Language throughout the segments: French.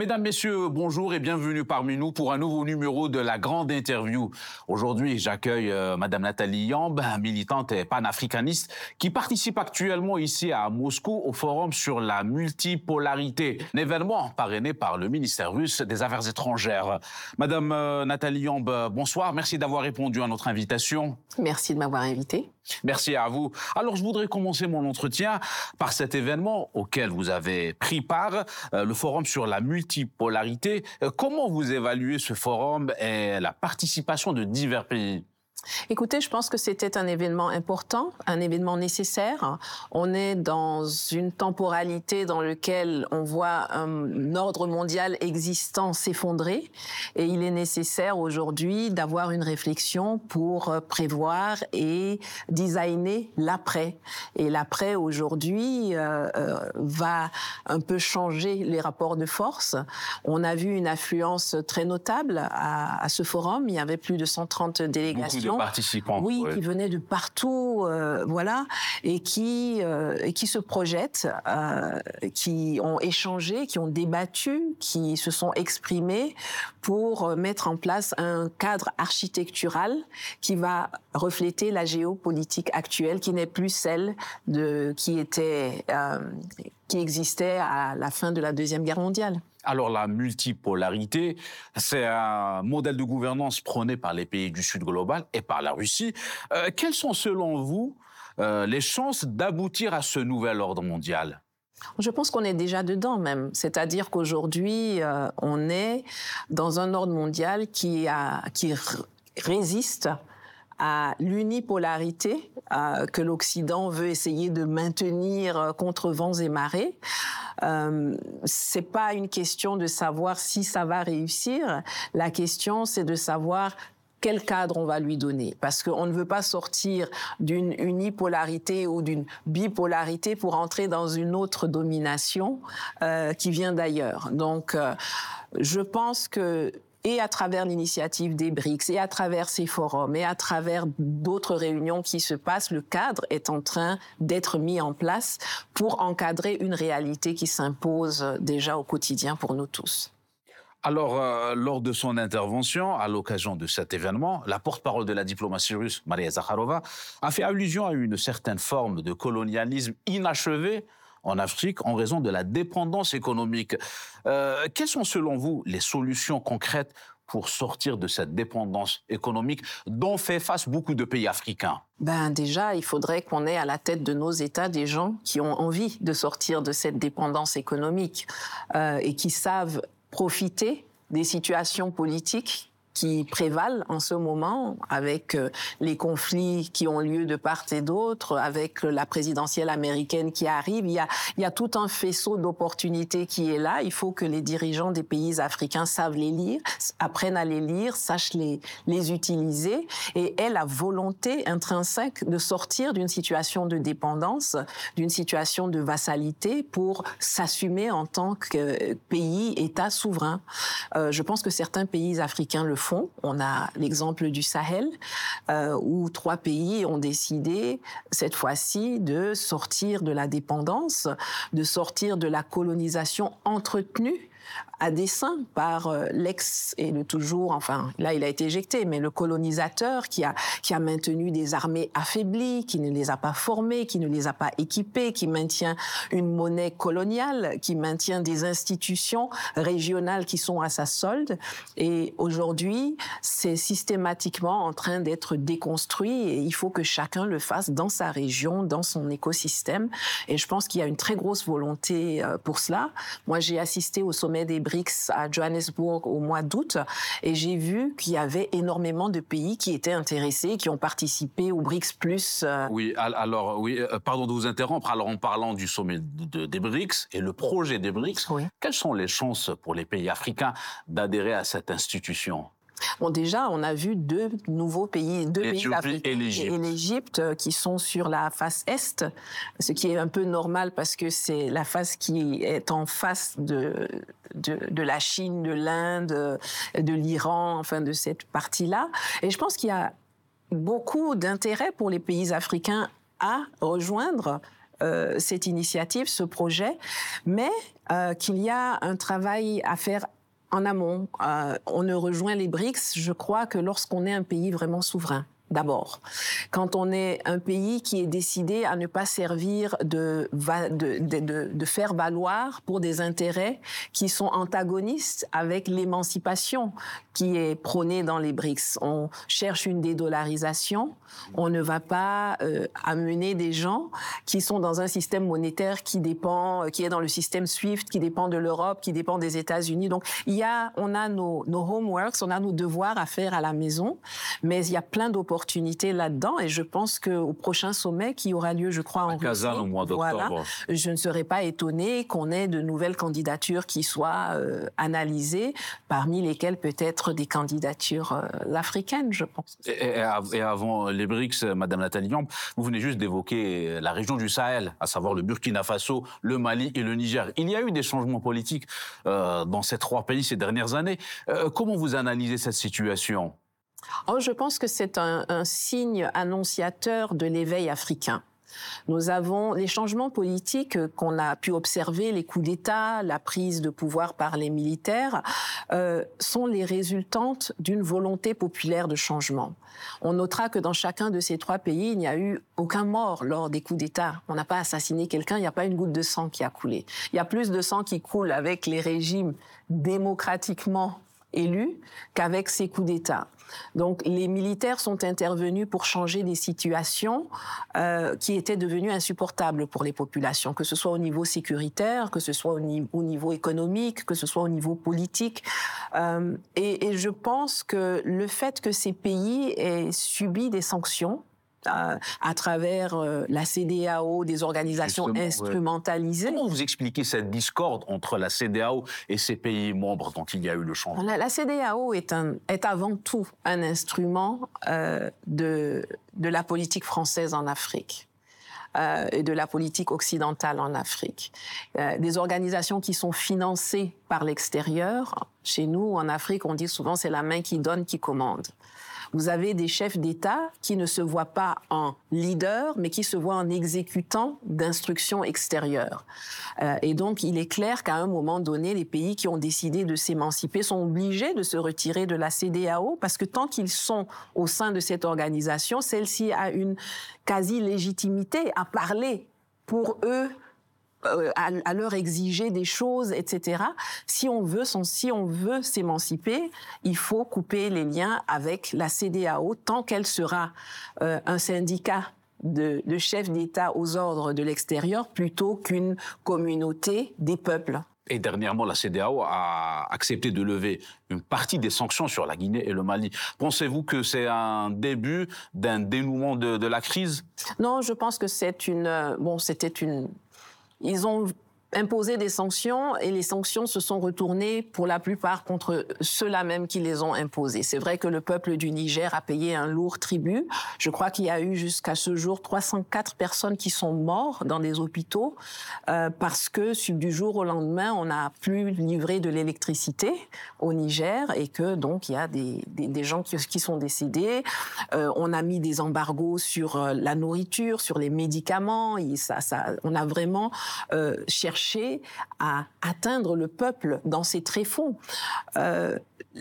Mesdames, Messieurs, bonjour et bienvenue parmi nous pour un nouveau numéro de la grande interview. Aujourd'hui, j'accueille euh, Madame Nathalie Yamb, militante et panafricaniste, qui participe actuellement ici à Moscou au forum sur la multipolarité, un événement parrainé par le ministère russe des Affaires étrangères. Madame euh, Nathalie Yamb, bonsoir, merci d'avoir répondu à notre invitation. Merci de m'avoir invité. Merci à vous. Alors, je voudrais commencer mon entretien par cet événement auquel vous avez pris part, euh, le forum sur la multipolarité. Euh, comment vous évaluez ce forum et la participation de divers pays? Écoutez, je pense que c'était un événement important, un événement nécessaire. On est dans une temporalité dans laquelle on voit un ordre mondial existant s'effondrer et il est nécessaire aujourd'hui d'avoir une réflexion pour prévoir et designer l'après. Et l'après aujourd'hui euh, euh, va un peu changer les rapports de force. On a vu une affluence très notable à, à ce forum. Il y avait plus de 130 délégations participants. Oui, qui venaient de partout, euh, voilà, et qui euh, et qui se projettent, euh, qui ont échangé, qui ont débattu, qui se sont exprimés pour mettre en place un cadre architectural qui va refléter la géopolitique actuelle, qui n'est plus celle de qui était qui existait à la fin de la deuxième guerre mondiale. Alors la multipolarité, c'est un modèle de gouvernance prôné par les pays du Sud global et par la Russie. Euh, quelles sont selon vous euh, les chances d'aboutir à ce nouvel ordre mondial? Je pense qu'on est déjà dedans même, c'est-à-dire qu'aujourd'hui euh, on est dans un ordre mondial qui résiste à l'unipolarité euh, que l'Occident veut essayer de maintenir euh, contre vents et marées. Euh, c'est pas une question de savoir si ça va réussir. La question, c'est de savoir quel cadre on va lui donner Parce qu'on ne veut pas sortir d'une unipolarité ou d'une bipolarité pour entrer dans une autre domination euh, qui vient d'ailleurs. Donc, euh, je pense que et à travers l'initiative des BRICS, et à travers ces forums, et à travers d'autres réunions qui se passent, le cadre est en train d'être mis en place pour encadrer une réalité qui s'impose déjà au quotidien pour nous tous. Alors, euh, lors de son intervention, à l'occasion de cet événement, la porte-parole de la diplomatie russe, Maria Zakharova, a fait allusion à une certaine forme de colonialisme inachevé en Afrique en raison de la dépendance économique. Euh, quelles sont selon vous les solutions concrètes pour sortir de cette dépendance économique dont fait face beaucoup de pays africains? Ben déjà, il faudrait qu'on ait à la tête de nos États des gens qui ont envie de sortir de cette dépendance économique euh, et qui savent profiter des situations politiques qui prévalent en ce moment avec euh, les conflits qui ont lieu de part et d'autre, avec la présidentielle américaine qui arrive. Il y a, il y a tout un faisceau d'opportunités qui est là. Il faut que les dirigeants des pays africains savent les lire, apprennent à les lire, sachent les, les utiliser et aient la volonté intrinsèque de sortir d'une situation de dépendance, d'une situation de vassalité pour s'assumer en tant que pays, État souverain. Euh, je pense que certains pays africains le On a l'exemple du Sahel, euh, où trois pays ont décidé cette fois-ci de sortir de la dépendance, de sortir de la colonisation entretenue à dessein par euh, l'ex et le toujours, enfin là il a été éjecté, mais le colonisateur qui a qui a maintenu des armées affaiblies, qui ne les a pas formées, qui ne les a pas équipées, qui maintient une monnaie coloniale, qui maintient des institutions régionales qui sont à sa solde. Et aujourd'hui, c'est systématiquement en train d'être déconstruit et il faut que chacun le fasse dans sa région, dans son écosystème. Et je pense qu'il y a une très grosse volonté euh, pour cela. Moi, j'ai assisté au sommet des BRICS à Johannesburg au mois d'août et j'ai vu qu'il y avait énormément de pays qui étaient intéressés, qui ont participé au BRICS plus. Euh. Oui, alors oui, euh, pardon de vous interrompre. Alors en parlant du sommet des BRICS et le projet des BRICS, quelles sont les chances pour les pays africains d'adhérer à cette institution? Bon, déjà, on a vu deux nouveaux pays, deux pays africains et l'Égypte euh, qui sont sur la face est, ce qui est un peu normal parce que c'est la face qui est en face de, de, de la Chine, de l'Inde, de l'Iran, enfin de cette partie-là. Et je pense qu'il y a beaucoup d'intérêt pour les pays africains à rejoindre cette initiative, ce projet, mais qu'il y a un travail à faire en amont. on ne rejoint les BRICS, je crois, que lorsqu'on est un pays vraiment souverain d'abord. Quand on est un pays qui est décidé à ne pas servir de, de, faire valoir pour des intérêts qui sont antagonistes avec l'émancipation qui est prônée dans les BRICS. On cherche une dédollarisation, on ne va pas euh, amener des gens qui sont dans un système monétaire qui dépend, qui est dans le système SWIFT, qui dépend de l'Europe, qui dépend des États-Unis. Donc il y a, on a nos, nos homeworks, on a nos devoirs à faire à la maison, mais il y a plein d'opportunités opportunité là-dedans et je pense qu'au prochain sommet qui aura lieu, je crois, en Russie, au mois d'octobre, je ne serais pas étonnée qu'on ait de nouvelles candidatures qui soient euh, analysées, parmi lesquelles peut-être des candidatures euh, africaines, je pense. Et, avant les BRICS, Madame Nathalie vous venez juste d'évoquer la région du Sahel, à savoir le Burkina Faso, le Mali et le Niger. Il y a eu des changements politiques euh, dans ces trois pays ces dernières années. comment vous analysez cette situation? Oh, je pense que c'est un, signe annonciateur de l'éveil africain. Nous avons les changements politiques qu'on a pu observer, les coups d'État, la prise de pouvoir par les militaires, euh, sont les résultantes d'une volonté populaire de changement. On notera que dans chacun de ces trois pays, il n'y a eu aucun mort lors des coups d'État. On n'a pas assassiné quelqu'un, il n'y a pas une goutte de sang qui a coulé. Il y a plus de sang qui coule avec les régimes démocratiquement élus qu'avec ces coups d'État. Donc les militaires sont intervenus pour changer des situations euh, qui étaient devenues insupportables pour les populations, que ce soit au niveau sécuritaire, que ce soit au, niveau économique, que ce soit au niveau politique. Euh, et, et, je pense que le fait que ces pays aient subi des sanctions, à, travers euh, la CDAO, des organisations instrumentalisées. Comment vous expliquez cette discorde entre la CDAO et ces pays membres dont il y a eu le changement? La, CDAO est, un, est, avant tout un instrument euh, de, de la politique française en Afrique. Euh, et de la politique occidentale en Afrique. Euh, des organisations qui sont financées par l'extérieur. Chez nous, en Afrique, on dit souvent c'est la main qui donne qui commande. Vous avez des chefs d'État qui ne se voient pas en leader, mais qui se voient en exécutant d'instructions extérieures. Euh, et donc, il est clair qu'à un moment donné, les pays qui ont décidé de s'émanciper sont obligés de se retirer de la CDAO parce que tant qu'ils sont au sein de cette organisation, celle-ci a une quasi-légitimité à parler pour eux euh, à, leur exiger des choses, etc. Si on veut, si on veut s'émanciper, il faut couper les liens avec la CDAO tant qu'elle sera euh, un syndicat de, de chefs d'État aux ordres de l'extérieur plutôt qu'une communauté des peuples. Et dernièrement, la CDAO a accepté de lever une partie des sanctions sur la Guinée et le Mali. Pensez-vous que c'est un début d'un dénouement de, de, la crise? Non, je pense que c'est une. Euh, bon, c'était une ils ont imposé des sanctions et les sanctions se sont retournées pour la plupart contre ceux-là même qui les ont imposées. C'est vrai que le peuple du Niger a payé un lourd tribut. Je crois qu'il y a eu jusqu'à ce jour 304 personnes qui sont mortes dans des hôpitaux euh, parce que du jour au lendemain, on n'a plus livré de l'électricité au Niger et que donc il y a des, des, gens qui, qui, sont décédés. Euh, on a mis des embargos sur euh, la nourriture, sur les médicaments. Ça, ça, on a vraiment euh, cherché à atteindre le peuple dans ses tréfonds. Euh,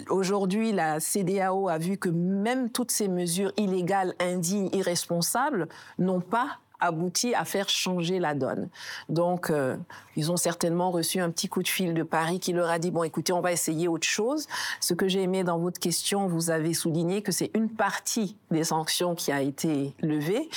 Aujourd'hui, la CDAO a vu que même toutes ces mesures illégales, indignes, irresponsables n'ont pas abouti à faire changer la donne. Donc, euh, ils ont certainement reçu un petit coup de fil de Paris qui leur a dit, bon, écoutez, on va essayer autre chose. Ce que j'ai aimé dans votre question, vous avez souligné que c'est une partie des sanctions qui a été levée.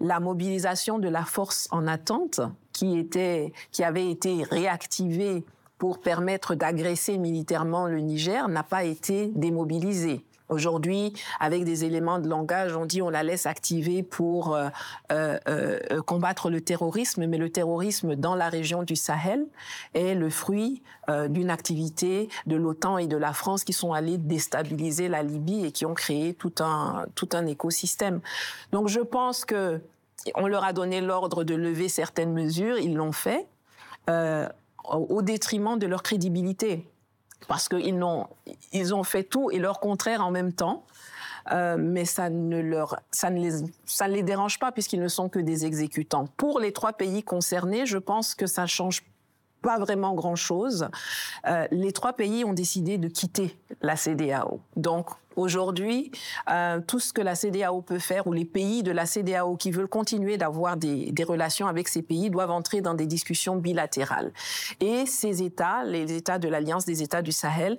La mobilisation de la force en attente qui, était, qui avait été réactivée pour permettre d'agresser militairement le Niger n'a pas été démobilisée. Aujourd'hui, avec des éléments de langage, on dit on la laisse activer pour euh, euh, euh, combattre le terrorisme, mais le terrorisme dans la région du Sahel est le fruit d'une activité de l'OTAN et de la France qui sont allés déstabiliser la Libye et qui ont créé tout un tout un écosystème. Donc je pense que on leur a donné l'ordre de lever certaines mesures, ils l'ont fait, euh, au détriment de leur crédibilité. Parce qu'ils ont, fait tout et leur contraire en même temps. euh, mais ça ne, ne les, ne dérange pas puisqu'ils ne sont que des exécutants. Pour les trois pays concernés, je pense que ça change pas vraiment grand-chose. Euh, les trois pays ont décidé de quitter la CDAO. Donc aujourd'hui, euh, tout ce que la CDAO peut faire, ou les pays de la CDAO qui veulent continuer d'avoir des, relations avec ces pays, doivent entrer dans des discussions bilatérales. Et ces États, les États de l'Alliance des États du Sahel,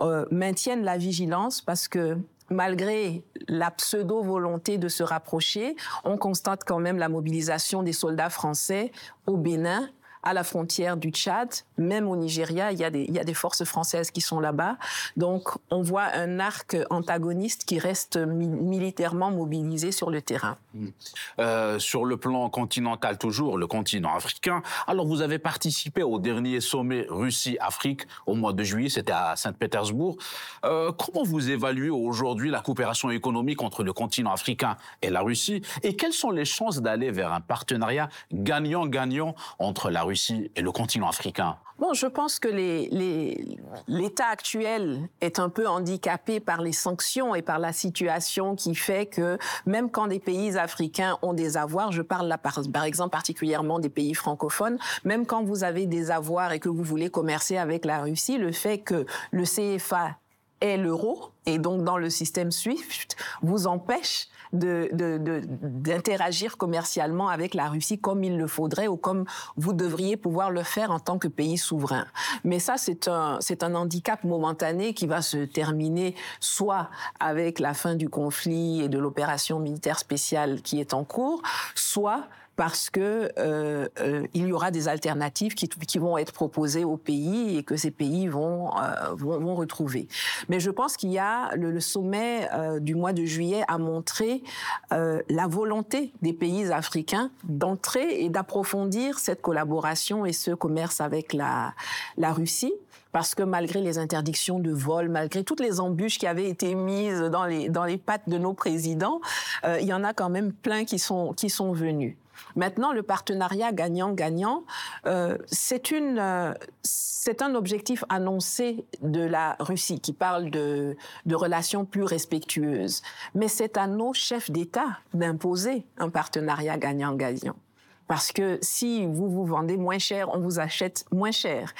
euh, maintiennent la vigilance parce que malgré la pseudo-volonté de se rapprocher, on constate quand même la mobilisation des soldats français au Bénin à la frontière du Tchad, même au Nigeria, il y a des, forces françaises qui sont là-bas. Donc, on voit un arc antagoniste qui reste mi militairement mobilisé sur le terrain. Mmh. Euh, sur le plan continental, toujours, le continent africain. Alors, vous avez participé au dernier sommet Russie-Afrique au mois de juillet, c'était à Saint-Pétersbourg. Euh, comment vous évaluez aujourd'hui la coopération économique entre le continent africain et la Russie? Et quelles sont les chances d'aller vers un partenariat gagnant-gagnant entre la Russie Et le continent africain. Bon, je pense que l'État actuel est un peu handicapé par les sanctions et par la situation qui fait que même quand des pays africains ont des avoirs, je parle là par exemple particulièrement des pays francophones, même quand vous avez des avoirs et que vous voulez commercer avec la Russie, le fait que le CFA est l'euro et donc dans le système SWIFT vous empêche d'interagir commercialement avec la Russie comme il le faudrait ou comme vous devriez pouvoir le faire en tant que pays souverain. Mais ça, c'est un handicap momentané qui va se terminer soit avec la fin du conflit et de l'opération militaire spéciale qui est en cours, soit parce que euh, euh, il y aura des alternatives qui, vont être proposées aux pays et que ces pays vont, euh, vont, retrouver. Mais je pense qu'il y a le, le sommet euh, du mois de juillet a montré euh, la volonté des pays africains d'entrer et d'approfondir cette collaboration et ce commerce avec la, la Russie parce que malgré les interdictions de vol, malgré toutes les embûches qui avaient été mises dans les, dans les pattes de nos présidents, euh, il y en a quand même plein qui sont, qui sont venus. Maintenant, le partenariat gagnant-gagnant, euh, c'est euh, un objectif annoncé de la Russie qui parle de, de relations plus respectueuses. Mais c'est à nos chefs d'État d'imposer un partenariat gagnant-gagnant. Parce que si vous vous vendez moins cher, on vous achète moins cher.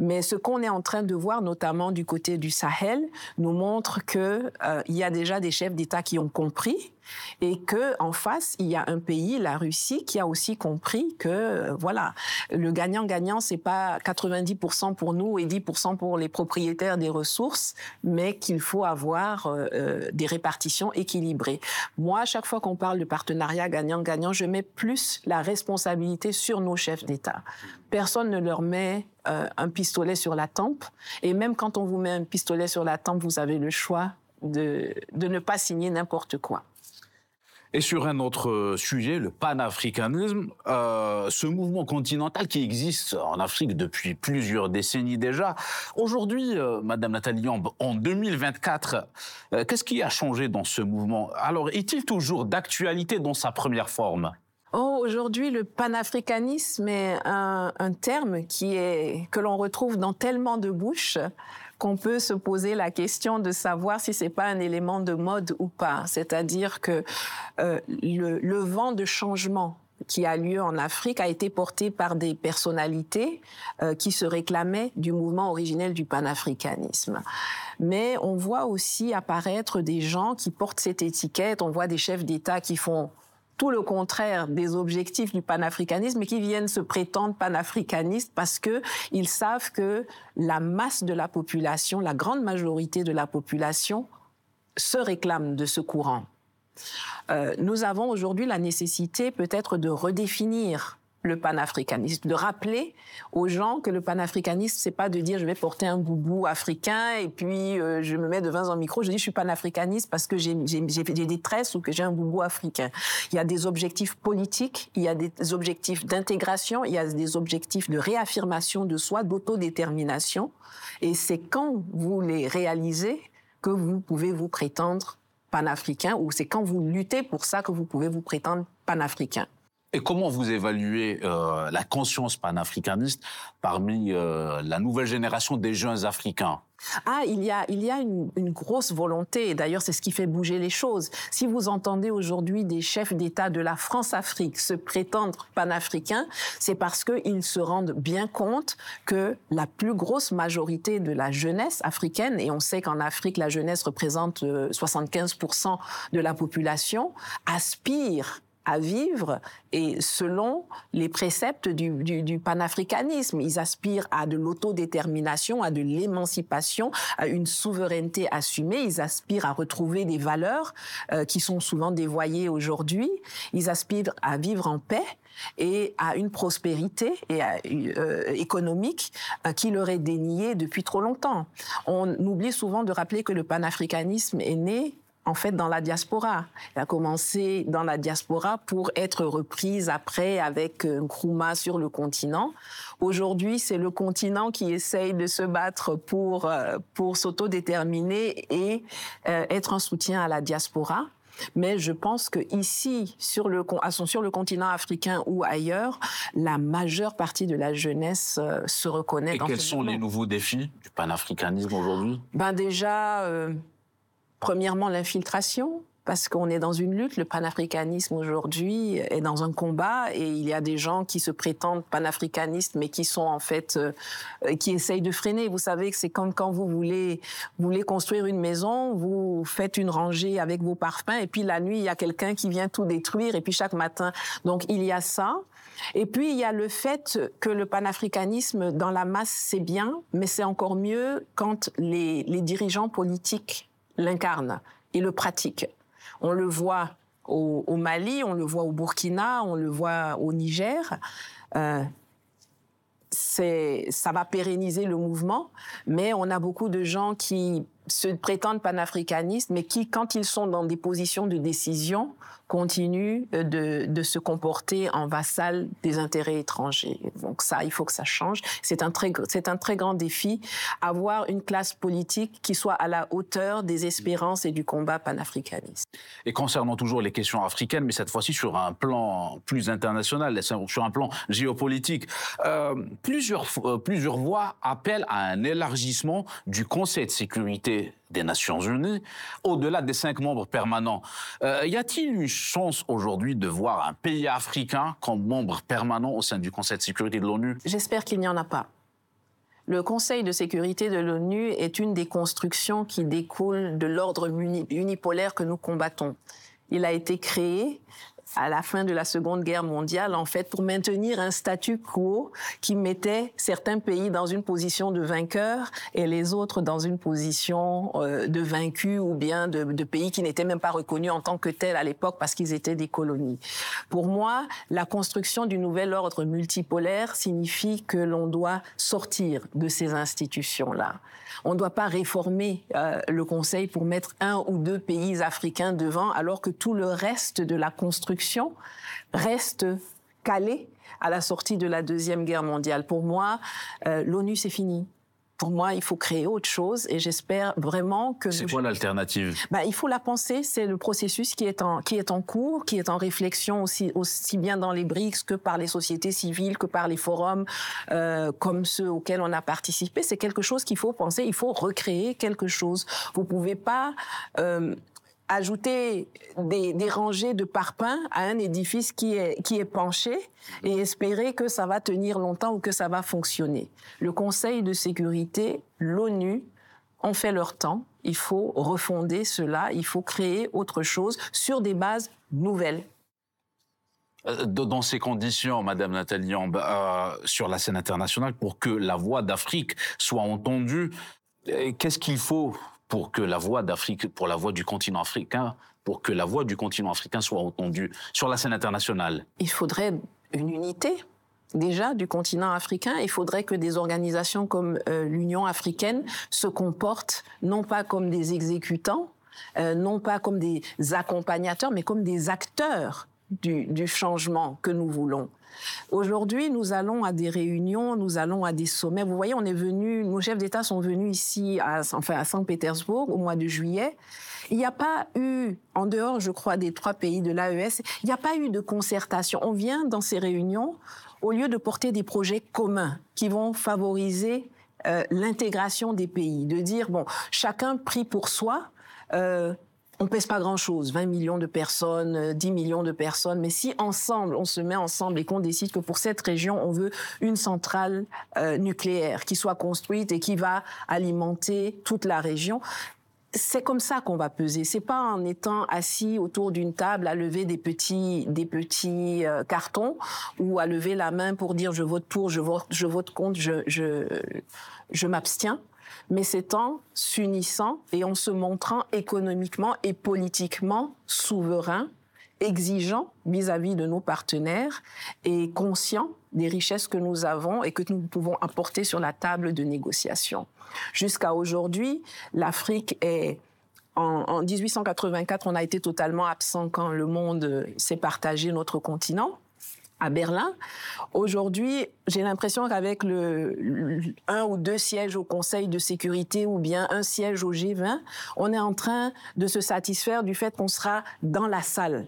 Mais ce qu'on est en train de voir, notamment du côté du Sahel, nous montre que euh, y a déjà des chefs d'État qui ont compris et que en face il y a un pays, la Russie, qui a aussi compris que euh, voilà, le gagnant-gagnant c'est pas 90% pour nous et 10% pour les propriétaires des ressources, mais qu'il faut avoir euh, euh, des répartitions équilibrées. Moi, à chaque fois qu'on parle de partenariat gagnant-gagnant, je mets plus la responsabilité sur nos chefs d'État. Personne ne leur met un pistolet sur la tempe, et même quand on vous met un pistolet sur la tempe, vous avez le choix de, de ne pas signer n'importe quoi. Et sur un autre sujet, le panafricanisme, euh, ce mouvement continental qui existe en Afrique depuis plusieurs décennies déjà. Aujourd'hui, euh, Madame Nathalie Yamb, en 2024, euh, qu'est-ce qui a changé dans ce mouvement? Alors, est-il toujours d'actualité dans sa première forme? Oh, aujourd'hui, le panafricanisme est un, terme qui est que l'on retrouve dans tellement de bouches qu'on peut se poser la question de savoir si c'est pas un élément de mode ou pas. C'est-à-dire que euh, le, le vent de changement qui a lieu en Afrique a été porté par des personnalités euh, qui se réclamaient du mouvement originel du panafricanisme. Mais on voit aussi apparaître des gens qui portent cette étiquette, on voit des chefs d'État qui font tout le contraire des objectifs du panafricanisme et qui viennent se prétendre panafricanistes parce que ils savent que la masse de la population, la grande majorité de la population se réclame de ce courant. Euh, nous avons aujourd'hui la nécessité peut-être de redéfinir le panafricanisme, de rappeler aux gens que le panafricanisme, c'est pas de dire je vais porter un boubou africain et puis euh, je me mets devant un micro, je dis je suis panafricaniste parce que j'ai des tresses ou que j'ai un boubou africain. Il y a des objectifs politiques, il y a des objectifs d'intégration, il y a des objectifs de réaffirmation de soi, d'autodétermination. Et c'est quand vous les réalisez que vous pouvez vous prétendre panafricain ou c'est quand vous luttez pour ça que vous pouvez vous prétendre panafricain. Et comment vous évaluez euh, la conscience panafricaniste parmi euh, la nouvelle génération des jeunes africains? Ah, il y a, une, grosse volonté, et d'ailleurs c'est ce qui fait bouger les choses. Si vous entendez aujourd'hui des chefs d'État de la France-Afrique se prétendre panafricains, c'est parce qu'ils se rendent bien compte que la plus grosse majorité de la jeunesse africaine, et on sait qu'en Afrique la jeunesse représente 75% euh, de la population, aspire à vivre et selon les préceptes du, panafricanisme. Ils aspirent à de l'autodétermination, à de l'émancipation, à une souveraineté assumée. Ils aspirent à retrouver des valeurs euh, qui sont souvent dévoyées aujourd'hui. Ils aspirent à vivre en paix et à une prospérité et euh, économique euh, qui leur est déniée depuis trop longtemps. On oublie souvent de rappeler que le panafricanisme est né en fait dans la diaspora. Il a commencé dans la diaspora pour être reprise après avec Nkrumah sur le continent. Aujourd'hui, c'est le continent qui essaye de se battre pour euh, pour s'autodéterminer et euh, être un soutien à la diaspora. Mais je pense que ici, sur le, sur le continent africain ou ailleurs, la majeure partie de la jeunesse euh, se reconnaît. Et quels sont les nouveaux défis du panafricanisme aujourd'hui? Ben déjà, Premièrement, l'infiltration, parce qu'on est dans une lutte. Le panafricanisme aujourd'hui est dans un combat et il y a des gens qui se prétendent panafricanistes mais qui sont en fait euh, qui essayent de freiner. Vous savez que c'est comme quand vous voulez voulez construire une maison, vous faites une rangée avec vos parfums et puis la nuit il y a quelqu'un qui vient tout détruire et puis chaque matin. Donc il y a ça. Et puis il y a le fait que le panafricanisme dans la masse c'est bien, mais c'est encore mieux quand les dirigeants politiques l'incarne et le pratique. On le voit au, Mali, on le voit au Burkina, on le voit au Niger. Euh, ça va pérenniser le mouvement, mais on a beaucoup de gens qui se prétendent panafricanistes, mais qui, quand ils sont dans des positions de décision, continuent euh, de, se comporter en vassal des intérêts étrangers. Donc ça, il faut que ça change. C'est un très, grand défi, avoir une classe politique qui soit à la hauteur des espérances et du combat panafricaniste. Et concernant toujours les questions africaines, mais cette fois-ci sur un plan plus international, sur un plan géopolitique, euh, plusieurs, plusieurs voix appellent à un élargissement du Conseil de sécurité des Nations Unies, au-delà des cinq membres permanents. Euh, y a-t-il une chance aujourd'hui de voir un pays africain comme membre permanent au sein du Conseil de sécurité de l'ONU? J'espère qu'il n'y en a pas. Le Conseil de sécurité de l'ONU est une des constructions qui découlent de l'ordre unipolaire que nous combattons. Il a été créé à la fin de la Seconde Guerre mondiale, en fait, pour maintenir un statu quo qui mettait certains pays dans une position de vainqueur et les autres dans une position euh, de vaincu ou bien de, de pays qui n'étaient même pas reconnus en tant que tels à l'époque parce qu'ils étaient des colonies. Pour moi, la construction du nouvel ordre multipolaire signifie que l'on doit sortir de ces institutions-là. On ne doit pas réformer euh, le Conseil pour mettre un ou deux pays africains devant alors que tout le reste de la construction reste calé à la sortie de la Deuxième Guerre mondiale. Pour moi, euh, l'ONU, c'est fini. Pour moi, il faut créer autre chose et j'espère vraiment que... C'est quoi l'alternative? Ben, Il faut la penser, c'est le processus qui est, en, qui est en cours, qui est en réflexion aussi, aussi bien dans les BRICS que par les sociétés civiles, que par les forums euh, comme ceux auxquels on a participé. C'est quelque chose qu'il faut penser, il faut recréer quelque chose. Vous pouvez pas... Euh, ajouter des, rangées de parpaings à un édifice qui est, penché et espérer que ça va tenir longtemps ou que ça va fonctionner. Le Conseil de sécurité, l'ONU, ont fait leur temps. Il faut refonder cela, il faut créer autre chose sur des bases nouvelles. Euh, dans ces conditions, Madame Nathalie euh, sur la scène internationale, pour que la voix d'Afrique soit entendue, euh, qu'est-ce qu'il faut pour que la voix d'Afrique, pour la voix du continent africain, pour que la voix du continent africain soit entendue sur la scène internationale. Il faudrait une unité déjà du continent africain, il faudrait que des organisations comme euh, l'Union africaine se comportent non pas comme des exécutants, euh, non pas comme des accompagnateurs, mais comme des acteurs du, changement que nous voulons. Aujourd'hui, nous allons à des réunions, nous allons à des sommets. Vous voyez, on est venu, nos chefs d'État sont venus ici, à, enfin à Saint-Pétersbourg, au mois de juillet. Il n'y a pas eu, en dehors, je crois, des trois pays de l'AES, il n'y a pas eu de concertation. On vient dans ces réunions au lieu de porter des projets communs qui vont favoriser euh, l'intégration des pays, de dire, bon, chacun prie pour soi. Euh, on pèse pas grand-chose, 20 millions de personnes, 10 euh, millions de personnes, mais si ensemble, on se met ensemble et qu'on décide que pour cette région, on veut une centrale euh, nucléaire qui soit construite et qui va alimenter toute la région, c'est comme ça qu'on va peser. C'est pas en étant assis autour d'une table à lever des petits, des petits euh, cartons ou à lever la main pour dire je vote pour, je vote, je vote contre, je, je, je m'abstiens mais c'est en s'unissant et en se montrant économiquement et politiquement souverain, exigeant vis-à-vis de nos partenaires et conscient des richesses que nous avons et que nous pouvons apporter sur la table de négociation. Jusqu'à aujourd'hui, l'Afrique est en, en, 1884, on a été totalement absent quand le monde s'est partagé notre continent à Berlin. Aujourd'hui, j'ai l'impression qu'avec le, un ou deux sièges au Conseil de sécurité ou bien un siège au G20, on est en train de se satisfaire du fait qu'on sera dans la salle.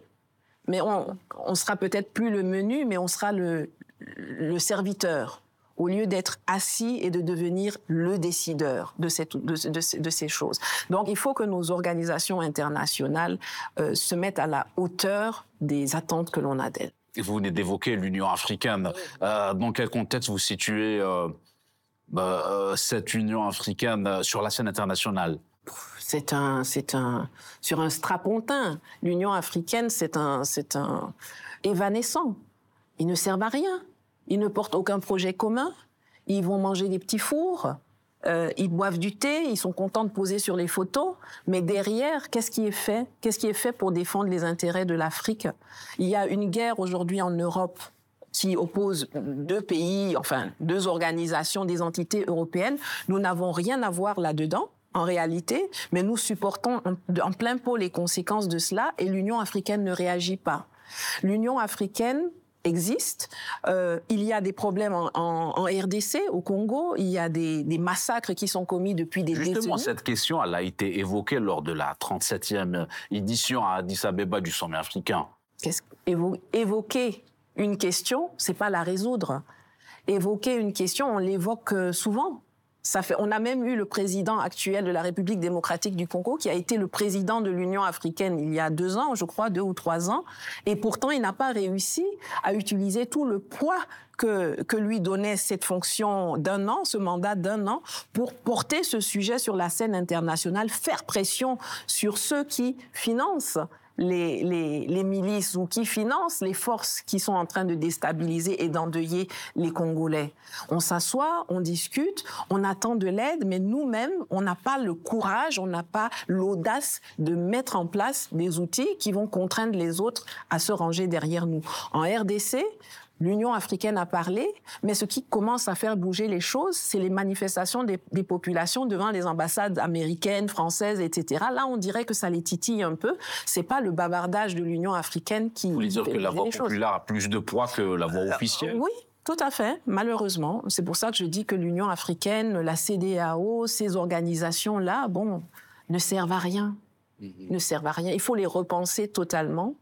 Mais on, on sera peut-être plus le menu, mais on sera le, le serviteur au lieu d'être assis et de devenir le décideur de, cette, de, de, de, ces choses. Donc, il faut que nos organisations internationales euh, se mettent à la hauteur des attentes que l'on a d'elles vous venez d'évoquer l'Union africaine. Euh, dans quel contexte vous situez euh, bah, euh, cette Union africaine sur la scène internationale? C'est un, c'est un, sur un strapontin. L'Union africaine, c'est un, c'est un évanescent. Ils ne servent à rien. Ils ne portent aucun projet commun. Ils vont manger des petits fours. Euh, ils boivent du thé, ils sont contents de poser sur les photos, mais derrière, qu'est-ce qui est fait? Qu'est-ce qui est fait pour défendre les intérêts de l'Afrique? Il y a une guerre aujourd'hui en Europe qui oppose deux pays, enfin deux organisations, des entités européennes. Nous n'avons rien à voir là-dedans en réalité, mais nous supportons en plein pot les conséquences de cela et l'Union africaine ne réagit pas. L'Union africaine existe. Euh, il y a des problèmes en, en, RDC, au Congo. Il y a des, des, massacres qui sont commis depuis des Justement, décennies. cette question, elle a été évoquée lors de la 37e édition à Addis Abeba du sommet africain. Évoquer une question, c'est pas la résoudre. Évoquer une question, on l'évoque on a même eu le président actuel de la République démocratique du Congo qui a été le président de l'Union africaine il y a deux ans, je crois, deux ou trois ans, et pourtant il n'a pas réussi à utiliser tout le poids que lui donnait cette fonction d'un an, ce mandat d'un an, pour porter ce sujet sur la scène internationale, faire pression sur ceux qui financent les, les, milices ou qui financent les forces qui sont en train de déstabiliser et d'endeuiller les Congolais. On s'assoit, on discute, on attend de l'aide, mais nous-mêmes, on n'a pas le courage, on n'a pas l'audace de mettre en place des outils qui vont contraindre les autres à se ranger derrière nous. En RDC, L'Union africaine a parlé, mais ce qui commence à faire bouger les choses, c'est les manifestations des, des, populations devant les ambassades américaines, françaises, etc. Là, on dirait que ça les titille un peu. C'est pas le bavardage de l'Union africaine qui. Vous voulez dire que la voix populaire a plus de poids que la voix officielle? Oui, tout à fait, malheureusement. C'est pour ça que je dis que l'Union africaine, la CDAO, ces organisations-là, bon, ne servent à rien. Mhm. Ne servent à rien. Il faut les repenser totalement.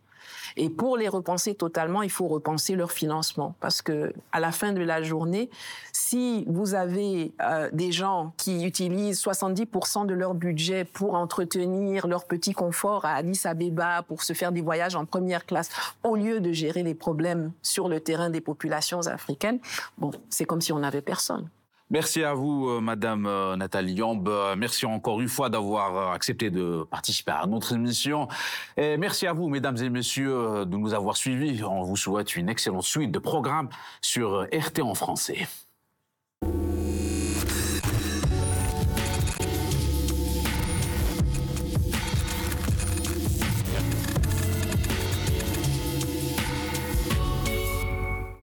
Et pour les repenser totalement, il faut repenser leur financement. Parce que à la fin de la journée, si vous avez euh, des gens qui utilisent 70% de leur budget pour entretenir leur petit confort à Addis Abeba, pour se faire des voyages en première classe, au lieu de gérer les problèmes sur le terrain des populations africaines, bon, c'est comme si on n'avait personne. Merci à vous, euh, Madame euh, Nathalie Yamb. Euh, merci encore une fois d'avoir accepté de participer à notre émission. Et merci à vous, Mesdames et Messieurs, de nous avoir suivis. On vous souhaite une excellente suite de programmes sur RT en français.